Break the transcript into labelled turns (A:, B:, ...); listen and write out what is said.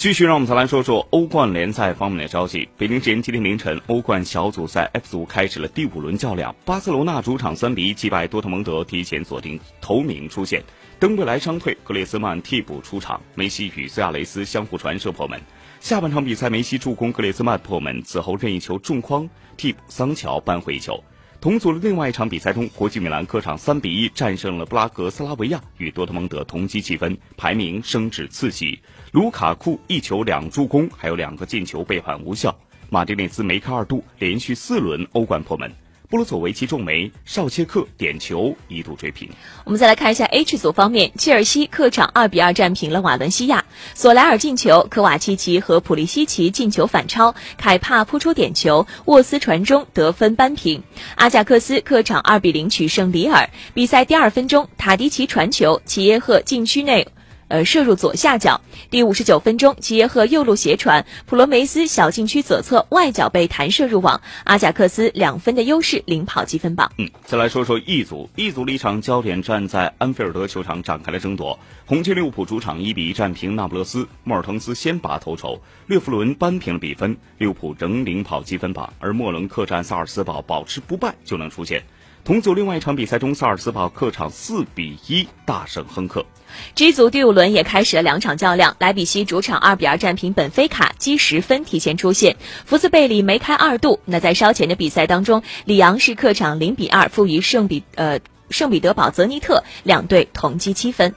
A: 继续让我们再来说说欧冠联赛方面的消息。北京时间今天凌晨，欧冠小组赛 F 组开始了第五轮较量。巴塞罗那主场三比一击败多特蒙德，提前锁定头名出线。登贝莱伤退，格列兹曼替补出场，梅西与苏亚雷斯相互传射破门。下半场比赛，梅西助攻格列兹曼破门，此后任意球中框，替补桑乔扳回一球。同组的另外一场比赛中，国际米兰客场三比一战胜了布拉格斯拉维亚，与多特蒙德同积七分，排名升至次席。卢卡库一球两助攻，还有两个进球被判无效。马丁内斯梅开二度，连续四轮欧冠破门。布鲁佐维奇中梅，绍切克点球一度追平。
B: 我们再来看一下 H 组方面，切尔西客场二比二战平了瓦伦西亚，索莱尔进球，科瓦契奇和普利西奇进球反超，凯帕扑出点球，沃斯传中得分扳平。阿贾克斯客场二比零取胜里尔，比赛第二分钟，塔迪奇传球，齐耶赫禁区内。呃，射入左下角。第五十九分钟，齐耶赫右路斜传，普罗梅斯小禁区左侧外脚被弹射入网，阿贾克斯两分的优势领跑积分榜。
A: 嗯，再来说说 E 组，E 组的一场焦点站在安菲尔德球场展开了争夺。红军利物浦主场一比一战平那不勒斯，莫尔滕斯先拔头筹，略夫伦扳平了比分，利物浦仍领跑积分榜，而莫伦客战萨尔斯堡保持不败就能出线。同组另外一场比赛中，萨尔茨堡客场四比一大胜亨克。
B: G 组第五轮也开始了两场较量，莱比锡主场二比二战平本菲卡，积十分提前出线。福斯贝里梅开二度。那在稍前的比赛当中，里昂是客场零比二负于圣比呃圣彼得堡泽尼特，两队同积七分。